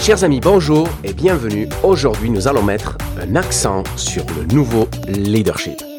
Chers amis, bonjour et bienvenue. Aujourd'hui, nous allons mettre un accent sur le nouveau leadership.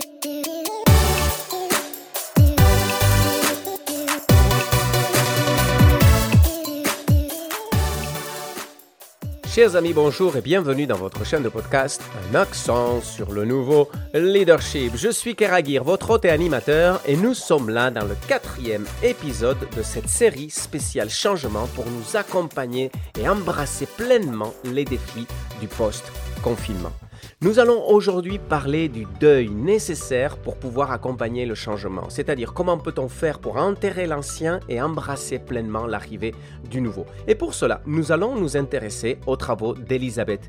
Chers amis, bonjour et bienvenue dans votre chaîne de podcast Un accent sur le nouveau leadership. Je suis Keragir, votre hôte et animateur, et nous sommes là dans le quatrième épisode de cette série spéciale changement pour nous accompagner et embrasser pleinement les défis du post-confinement. Nous allons aujourd'hui parler du deuil nécessaire pour pouvoir accompagner le changement, c'est-à-dire comment peut-on faire pour enterrer l'ancien et embrasser pleinement l'arrivée du nouveau? Et pour cela, nous allons nous intéresser aux travaux d'Elisabeth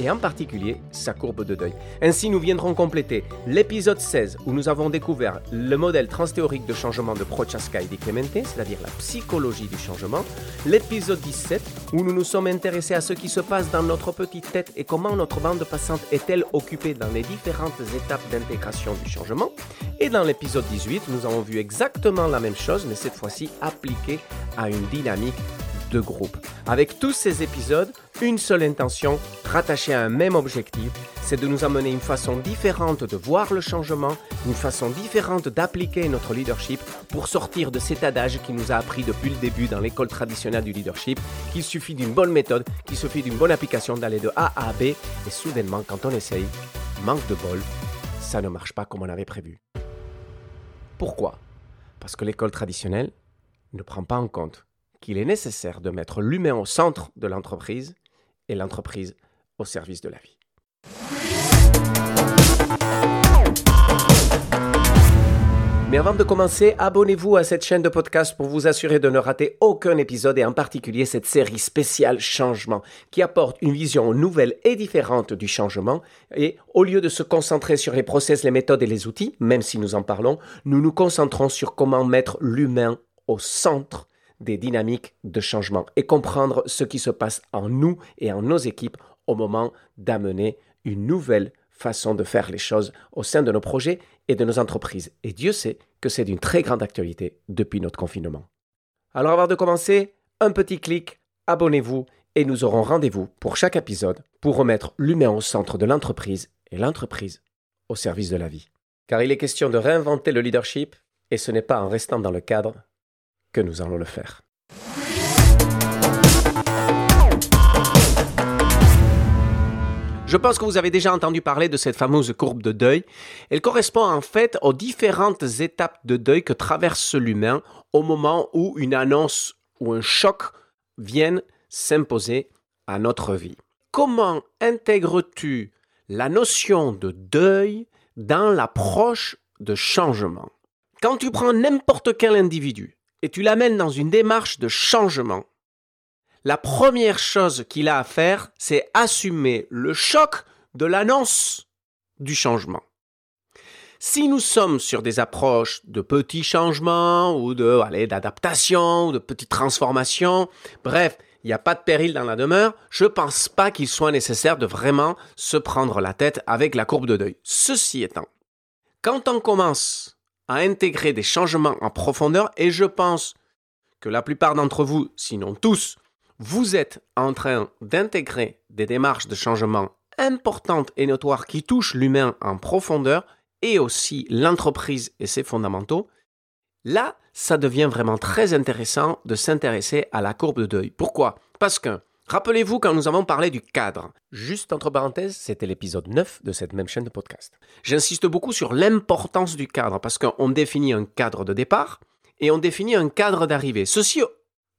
Et en particulier sa courbe de deuil. Ainsi, nous viendrons compléter l'épisode 16 où nous avons découvert le modèle transthéorique de changement de Prochaska et Di Clemente, c'est-à-dire la psychologie du changement, l'épisode 17 où nous nous sommes intéressés à ce qui se passe dans notre petite tête et comment notre bande passante est-elle occupée dans les différentes étapes d'intégration du changement, et dans l'épisode 18, nous avons vu exactement la même chose, mais cette fois-ci appliquée à une dynamique de groupe. Avec tous ces épisodes, une seule intention, rattachée à un même objectif, c'est de nous amener une façon différente de voir le changement, une façon différente d'appliquer notre leadership pour sortir de cet adage qui nous a appris depuis le début dans l'école traditionnelle du leadership qu'il suffit d'une bonne méthode, qu'il suffit d'une bonne application d'aller de A à B et soudainement quand on essaye, manque de bol, ça ne marche pas comme on avait prévu. Pourquoi? Parce que l'école traditionnelle ne prend pas en compte qu'il est nécessaire de mettre l'humain au centre de l'entreprise et l'entreprise au service de la vie. Mais avant de commencer, abonnez-vous à cette chaîne de podcast pour vous assurer de ne rater aucun épisode et en particulier cette série spéciale Changement qui apporte une vision nouvelle et différente du changement et au lieu de se concentrer sur les process, les méthodes et les outils, même si nous en parlons, nous nous concentrons sur comment mettre l'humain au centre des dynamiques de changement et comprendre ce qui se passe en nous et en nos équipes au moment d'amener une nouvelle façon de faire les choses au sein de nos projets et de nos entreprises. Et Dieu sait que c'est d'une très grande actualité depuis notre confinement. Alors avant de commencer, un petit clic, abonnez-vous et nous aurons rendez-vous pour chaque épisode pour remettre l'humain au centre de l'entreprise et l'entreprise au service de la vie. Car il est question de réinventer le leadership et ce n'est pas en restant dans le cadre que nous allons le faire. Je pense que vous avez déjà entendu parler de cette fameuse courbe de deuil. Elle correspond en fait aux différentes étapes de deuil que traverse l'humain au moment où une annonce ou un choc viennent s'imposer à notre vie. Comment intègres-tu la notion de deuil dans l'approche de changement? Quand tu prends n'importe quel individu et tu l'amènes dans une démarche de changement, la première chose qu'il a à faire, c'est assumer le choc de l'annonce du changement. Si nous sommes sur des approches de petits changements ou de d'adaptation ou de petites transformations, bref, il n'y a pas de péril dans la demeure, je ne pense pas qu'il soit nécessaire de vraiment se prendre la tête avec la courbe de deuil. Ceci étant, quand on commence à intégrer des changements en profondeur, et je pense que la plupart d'entre vous, sinon tous, vous êtes en train d'intégrer des démarches de changement importantes et notoires qui touchent l'humain en profondeur et aussi l'entreprise et ses fondamentaux, là, ça devient vraiment très intéressant de s'intéresser à la courbe de deuil. Pourquoi? Parce que, rappelez-vous quand nous avons parlé du cadre, juste entre parenthèses, c'était l'épisode 9 de cette même chaîne de podcast. J'insiste beaucoup sur l'importance du cadre parce qu'on définit un cadre de départ et on définit un cadre d'arrivée. Ceci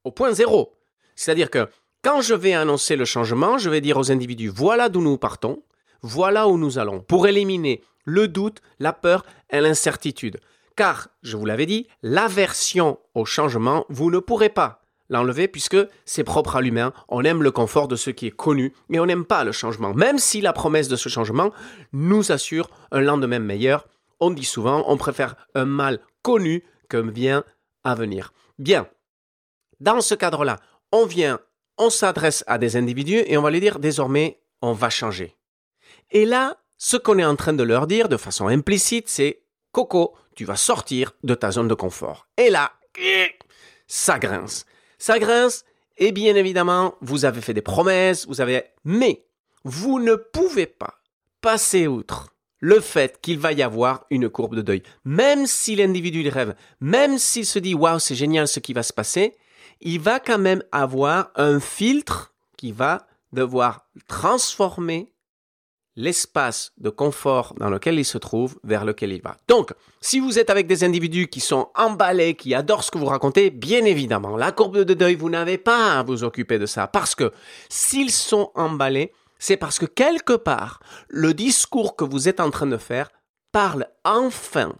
au point zéro. C'est-à-dire que quand je vais annoncer le changement, je vais dire aux individus, voilà d'où nous partons, voilà où nous allons, pour éliminer le doute, la peur et l'incertitude. Car, je vous l'avais dit, l'aversion au changement, vous ne pourrez pas l'enlever puisque c'est propre à l'humain. On aime le confort de ce qui est connu et on n'aime pas le changement. Même si la promesse de ce changement nous assure un lendemain meilleur, on dit souvent on préfère un mal connu qu'un bien à venir. Bien. Dans ce cadre-là, on vient, on s'adresse à des individus et on va les dire désormais, on va changer. Et là, ce qu'on est en train de leur dire de façon implicite, c'est Coco, tu vas sortir de ta zone de confort. Et là, ça grince. Ça grince Et bien évidemment, vous avez fait des promesses, vous avez... Mais vous ne pouvez pas passer outre le fait qu'il va y avoir une courbe de deuil. Même si l'individu rêve, même s'il se dit waouh, c'est génial ce qui va se passer, il va quand même avoir un filtre qui va devoir transformer l'espace de confort dans lequel il se trouve vers lequel il va. Donc, si vous êtes avec des individus qui sont emballés, qui adorent ce que vous racontez, bien évidemment, la courbe de deuil, vous n'avez pas à vous occuper de ça parce que s'ils sont emballés, c'est parce que quelque part, le discours que vous êtes en train de faire parle enfin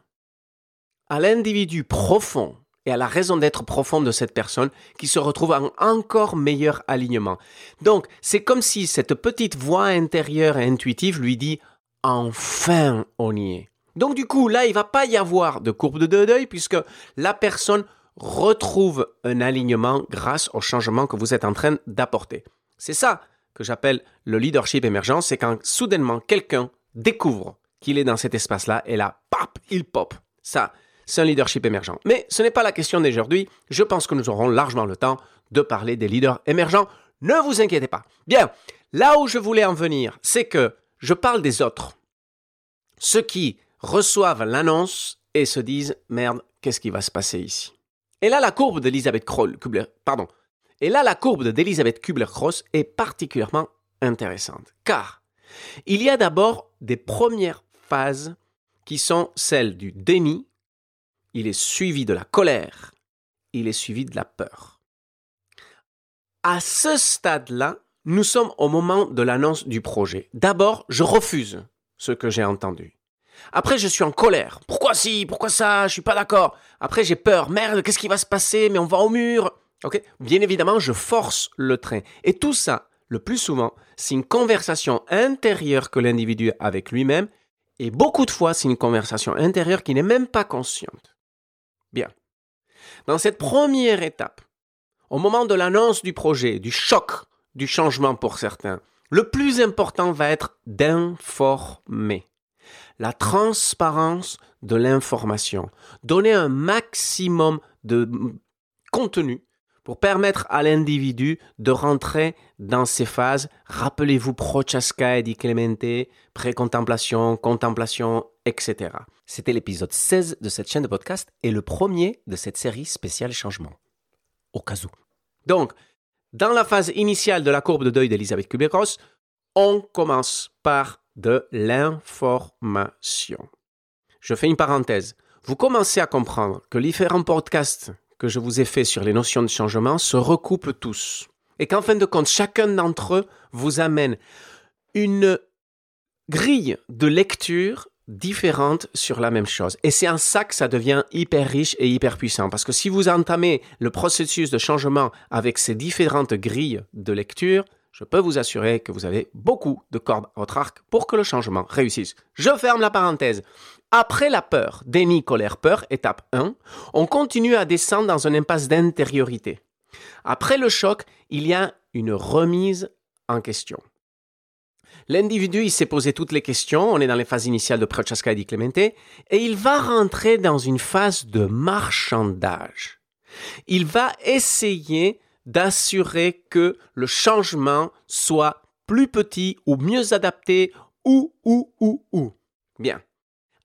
à l'individu profond à la raison d'être profonde de cette personne qui se retrouve en encore meilleur alignement. Donc, c'est comme si cette petite voix intérieure et intuitive lui dit enfin on y est. Donc du coup, là, il va pas y avoir de courbe de deuil puisque la personne retrouve un alignement grâce au changement que vous êtes en train d'apporter. C'est ça que j'appelle le leadership émergent, c'est quand soudainement quelqu'un découvre qu'il est dans cet espace-là et là, pap, il pop. Ça, c'est un leadership émergent. Mais ce n'est pas la question d'aujourd'hui. Je pense que nous aurons largement le temps de parler des leaders émergents. Ne vous inquiétez pas. Bien, là où je voulais en venir, c'est que je parle des autres. Ceux qui reçoivent l'annonce et se disent merde, qu'est-ce qui va se passer ici? Et là, la courbe d'Elisabeth Kubler, pardon. Et là, la courbe d'Elisabeth Kubler-Ross est particulièrement intéressante, car il y a d'abord des premières phases qui sont celles du déni, il est suivi de la colère, il est suivi de la peur. À ce stade-là, nous sommes au moment de l'annonce du projet. D'abord, je refuse ce que j'ai entendu. Après, je suis en colère. Pourquoi si? Pourquoi ça? Je suis pas d'accord. Après, j'ai peur. Merde, qu'est-ce qui va se passer? Mais on va au mur. Bien évidemment, je force le train. Et tout ça, le plus souvent, c'est une conversation intérieure que l'individu a avec lui-même. Et beaucoup de fois, c'est une conversation intérieure qui n'est même pas consciente. Bien. Dans cette première étape, au moment de l'annonce du projet, du choc, du changement pour certains, le plus important va être d'informer. La transparence de l'information. Donner un maximum de contenu pour permettre à l'individu de rentrer dans ces phases. Rappelez-vous Prochaska et Di Clemente, pré-contemplation, contemplation, etc. C'était l'épisode 16 de cette chaîne de podcast et le premier de cette série spéciale changement. Au cas où. Donc, dans la phase initiale de la courbe de deuil d'Elisabeth Kubler-Ross, on commence par de l'information. Je fais une parenthèse. Vous commencez à comprendre que les différents podcasts que je vous ai faits sur les notions de changement se recoupent tous. Et qu'en fin de compte, chacun d'entre eux vous amène une grille de lecture différente sur la même chose. Et c'est en ça que ça devient hyper riche et hyper puissant. Parce que si vous entamez le processus de changement avec ces différentes grilles de lecture, je peux vous assurer que vous avez beaucoup de cordes à votre arc pour que le changement réussisse. Je ferme la parenthèse. Après la peur, déni, colère, peur, étape 1, on continue à descendre dans une impasse d'intériorité. Après le choc, il y a une remise en question. L'individu, il s'est posé toutes les questions, on est dans les phases initiales de Prochaska et Di Clemente, et il va rentrer dans une phase de marchandage. Il va essayer d'assurer que le changement soit plus petit ou mieux adapté ou, ou, ou, ou. Bien.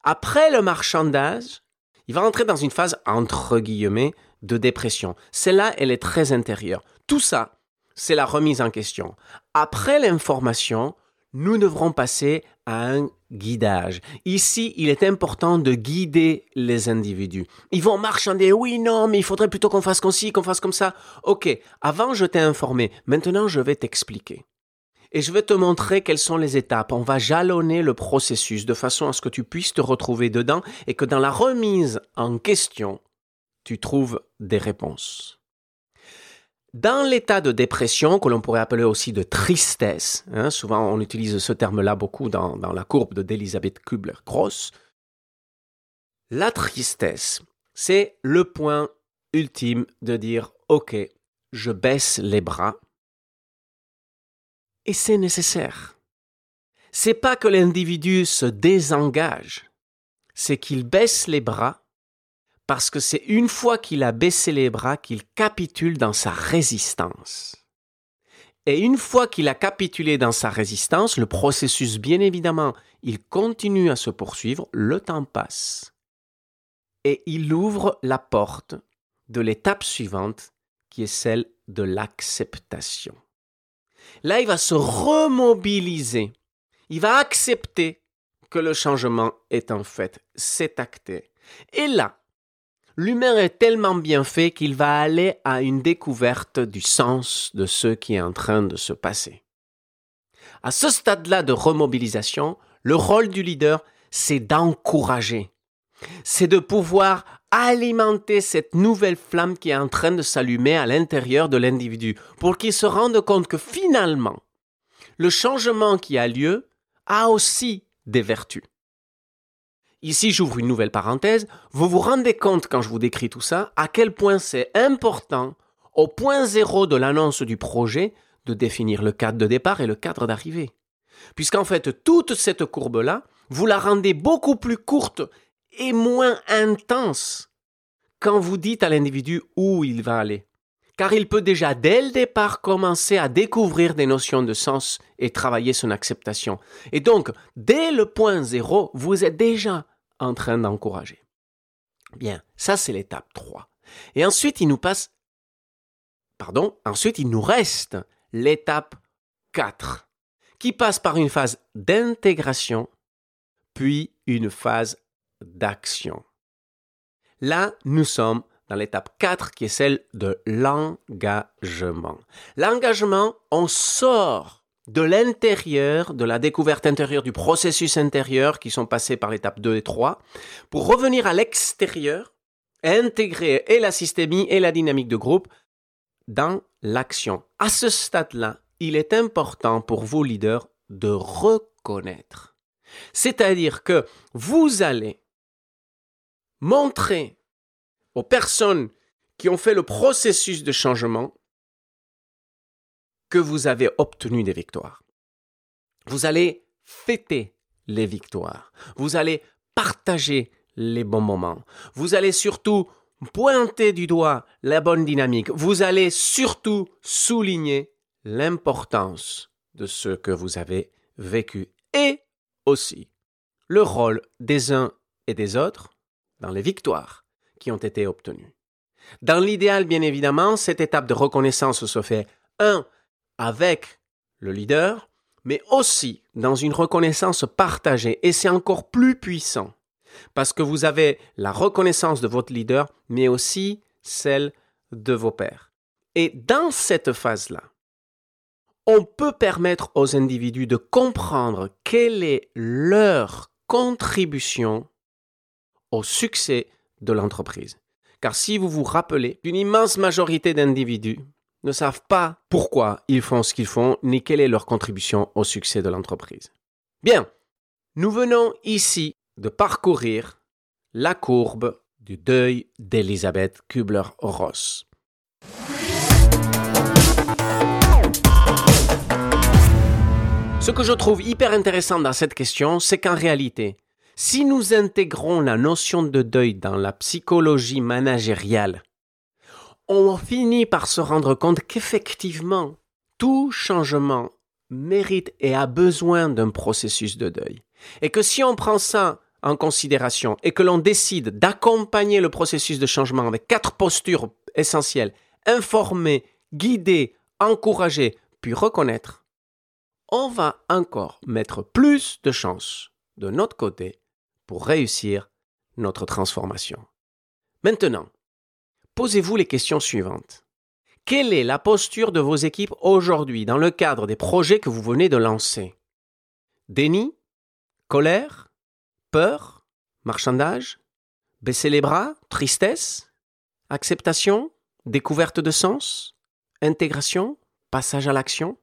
Après le marchandage, il va rentrer dans une phase, entre guillemets, de dépression. Celle-là, elle est très intérieure. Tout ça, c'est la remise en question. Après l'information, nous devrons passer à un guidage. Ici, il est important de guider les individus. Ils vont marchander, oui, non, mais il faudrait plutôt qu'on fasse comme ci, qu'on fasse comme ça. Ok, avant je t'ai informé, maintenant je vais t'expliquer et je vais te montrer quelles sont les étapes. On va jalonner le processus de façon à ce que tu puisses te retrouver dedans et que dans la remise en question, tu trouves des réponses. Dans l'état de dépression, que l'on pourrait appeler aussi de tristesse, hein, souvent on utilise ce terme-là beaucoup dans, la courbe d'Elisabeth Kubler-Ross, la tristesse, c'est le point ultime de dire, OK, je baisse les bras et c'est nécessaire. C'est pas que l'individu se désengage, c'est qu'il baisse les bras parce que c'est une fois qu'il a baissé les bras qu'il capitule dans sa résistance. Et une fois qu'il a capitulé dans sa résistance, le processus, bien évidemment, il continue à se poursuivre, le temps passe. Et il ouvre la porte de l'étape suivante, qui est celle de l'acceptation. Là, il va se remobiliser. Il va accepter que le changement est en fait, c'est acté. Et là, l'humain est tellement bien fait qu'il va aller à une découverte du sens de ce qui est en train de se passer. À ce stade-là de remobilisation, le rôle du leader, c'est d'encourager. C'est de pouvoir alimenter cette nouvelle flamme qui est en train de s'allumer à l'intérieur de l'individu pour qu'il se rende compte que finalement, le changement qui a lieu a aussi des vertus. Ici, j'ouvre une nouvelle parenthèse. Vous vous rendez compte, quand je vous décris tout ça, à quel point c'est important, au point zéro de l'annonce du projet, de définir le cadre de départ et le cadre d'arrivée. Puisqu'en fait, toute cette courbe-là, vous la rendez beaucoup plus courte et moins intense quand vous dites à l'individu où il va aller. Car il peut déjà dès le départ commencer à découvrir des notions de sens et travailler son acceptation. Et donc, dès le point zéro, vous êtes déjà en train d'encourager. Bien, ça c'est l'étape 3. Et ensuite, il nous passe, pardon, ensuite il nous reste l'étape 4, qui passe par une phase d'intégration, puis une phase d'action. Là, nous sommes dans l'étape 4 qui est celle de l'engagement. L'engagement, on sort de l'intérieur, de la découverte intérieure, du processus intérieur qui sont passés par l'étape 2 et 3, pour revenir à l'extérieur intégrer et la systémie et la dynamique de groupe dans l'action. À ce stade-là, il est important pour vos leaders de reconnaître. C'est-à-dire que vous allez montrer aux personnes qui ont fait le processus de changement que vous avez obtenu des victoires. Vous allez fêter les victoires. Vous allez partager les bons moments. Vous allez surtout pointer du doigt la bonne dynamique. Vous allez surtout souligner l'importance de ce que vous avez vécu et aussi le rôle des uns et des autres dans les victoires qui ont été obtenues. Dans l'idéal, bien évidemment, cette étape de reconnaissance se fait, un, avec le leader, mais aussi dans une reconnaissance partagée. Et c'est encore plus puissant parce que vous avez la reconnaissance de votre leader, mais aussi celle de vos pairs. Et dans cette phase-là, on peut permettre aux individus de comprendre quelle est leur contribution au succès de l'entreprise. Car si vous vous rappelez, une immense majorité d'individus ne savent pas pourquoi ils font ce qu'ils font, ni quelle est leur contribution au succès de l'entreprise. Bien, nous venons ici de parcourir la courbe du deuil d'Elisabeth Kubler-Ross. Ce que je trouve hyper intéressant dans cette question, c'est qu'en réalité, si nous intégrons la notion de deuil dans la psychologie managériale, on finit par se rendre compte qu'effectivement, tout changement mérite et a besoin d'un processus de deuil. Et que si on prend ça en considération et que l'on décide d'accompagner le processus de changement avec quatre postures essentielles, informer, guider, encourager, puis reconnaître, on va encore mettre plus de chances de notre côté pour réussir notre transformation. Maintenant, posez-vous les questions suivantes. Quelle est la posture de vos équipes aujourd'hui dans le cadre des projets que vous venez de lancer? Déni? Colère? Peur? Marchandage? Baisser les bras? Tristesse? Acceptation? Découverte de sens? Intégration? Passage à l'action?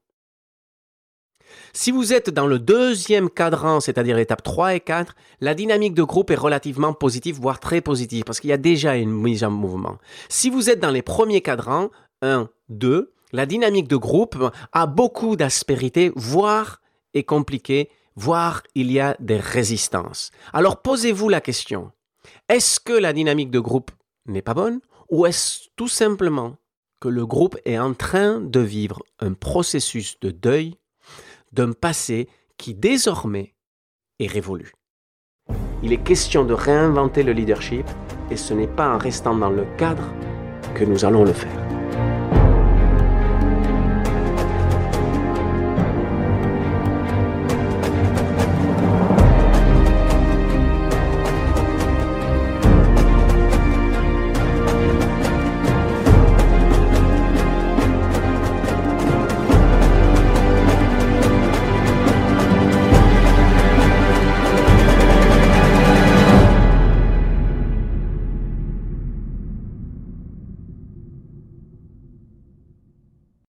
Si vous êtes dans le deuxième cadran, c'est-à-dire étape 3 et 4, la dynamique de groupe est relativement positive, voire très positive, parce qu'il y a déjà une mise en mouvement. Si vous êtes dans les premiers cadrans, 1, 2, la dynamique de groupe a beaucoup d'aspérité, voire est compliquée, voire il y a des résistances. Alors posez-vous la question. Est-ce que la dynamique de groupe n'est pas bonne ou est-ce tout simplement que le groupe est en train de vivre un processus de deuil d'un passé qui désormais est révolu Il est question de réinventer le leadership et ce n'est pas en restant dans le cadre que nous allons le faire.